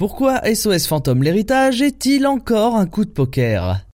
Pourquoi SOS Fantôme l'héritage est-il encore un coup de poker?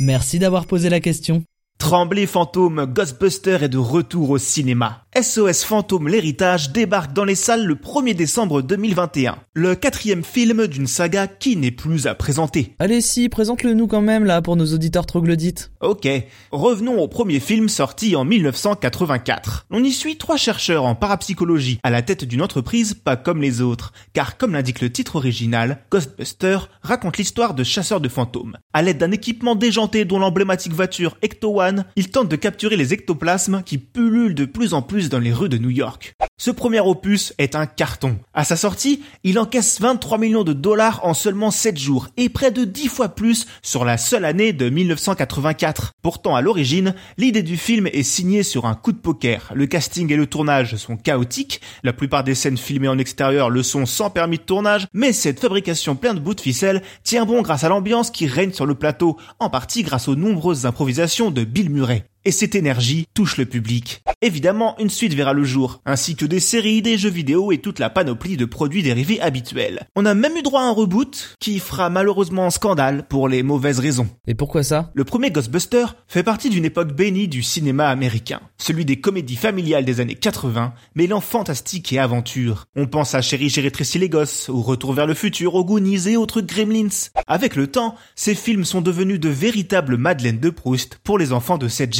Merci d'avoir posé la question. Tremblay fantôme, Ghostbuster est de retour au cinéma. SOS Fantôme l'héritage débarque dans les salles le 1er décembre 2021. Le quatrième film d'une saga qui n'est plus à présenter. Allez si, présente-le nous quand même là pour nos auditeurs troglodytes. Ok, revenons au premier film sorti en 1984. On y suit trois chercheurs en parapsychologie à la tête d'une entreprise pas comme les autres, car comme l'indique le titre original, Ghostbuster raconte l'histoire de chasseurs de fantômes. À l'aide d'un équipement déjanté dont l'emblématique voiture Ecto One il tente de capturer les ectoplasmes qui pullulent de plus en plus dans les rues de New York. Ce premier opus est un carton. À sa sortie, il encaisse 23 millions de dollars en seulement 7 jours et près de 10 fois plus sur la seule année de 1984. Pourtant, à l'origine, l'idée du film est signée sur un coup de poker. Le casting et le tournage sont chaotiques, la plupart des scènes filmées en extérieur le sont sans permis de tournage, mais cette fabrication pleine de bouts de ficelle tient bon grâce à l'ambiance qui règne sur le plateau, en partie grâce aux nombreuses improvisations de Bill Murray. Et cette énergie touche le public. Évidemment, une suite verra le jour, ainsi que des séries, des jeux vidéo et toute la panoplie de produits dérivés habituels. On a même eu droit à un reboot qui fera malheureusement scandale pour les mauvaises raisons. Et pourquoi ça? Le premier Ghostbuster fait partie d'une époque bénie du cinéma américain, celui des comédies familiales des années 80, mêlant fantastique et aventure. On pense à Chérie, j'ai rétréci les gosses, au Retour vers le futur, aux Goonies et autres Gremlins. Avec le temps, ces films sont devenus de véritables Madeleines de Proust pour les enfants de cette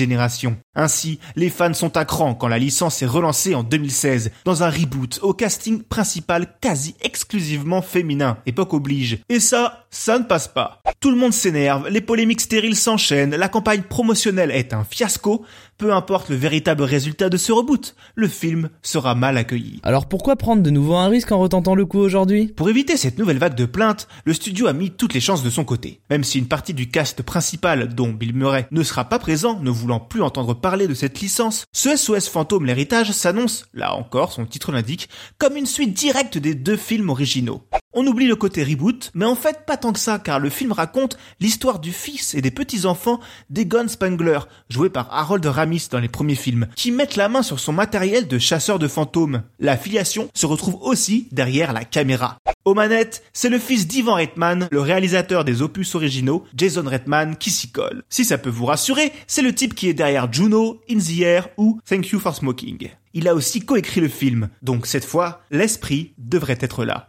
ainsi, les fans sont à cran quand la licence est relancée en 2016 dans un reboot au casting principal quasi exclusivement féminin, époque oblige. Et ça, ça ne passe pas. Tout le monde s'énerve, les polémiques stériles s'enchaînent, la campagne promotionnelle est un fiasco, peu importe le véritable résultat de ce reboot, le film sera mal accueilli. Alors pourquoi prendre de nouveau un risque en retentant le coup aujourd'hui? Pour éviter cette nouvelle vague de plaintes, le studio a mis toutes les chances de son côté. Même si une partie du cast principal, dont Bill Murray, ne sera pas présent, ne voulant plus entendre parler de cette licence, ce SOS Fantôme l'héritage s'annonce, là encore son titre l'indique, comme une suite directe des deux films originaux. On oublie le côté reboot, mais en fait pas tant que ça, car le film raconte l'histoire du fils et des petits-enfants d'Egon Spangler, joué par Harold Ramis dans les premiers films, qui mettent la main sur son matériel de chasseur de fantômes. La filiation se retrouve aussi derrière la caméra. Aux manettes, c'est le fils d'Ivan Reitman, le réalisateur des opus originaux, Jason Reitman, qui s'y colle. Si ça peut vous rassurer, c'est le type qui est derrière Juno, In the Air ou Thank You for Smoking. Il a aussi coécrit le film, donc cette fois, l'esprit devrait être là.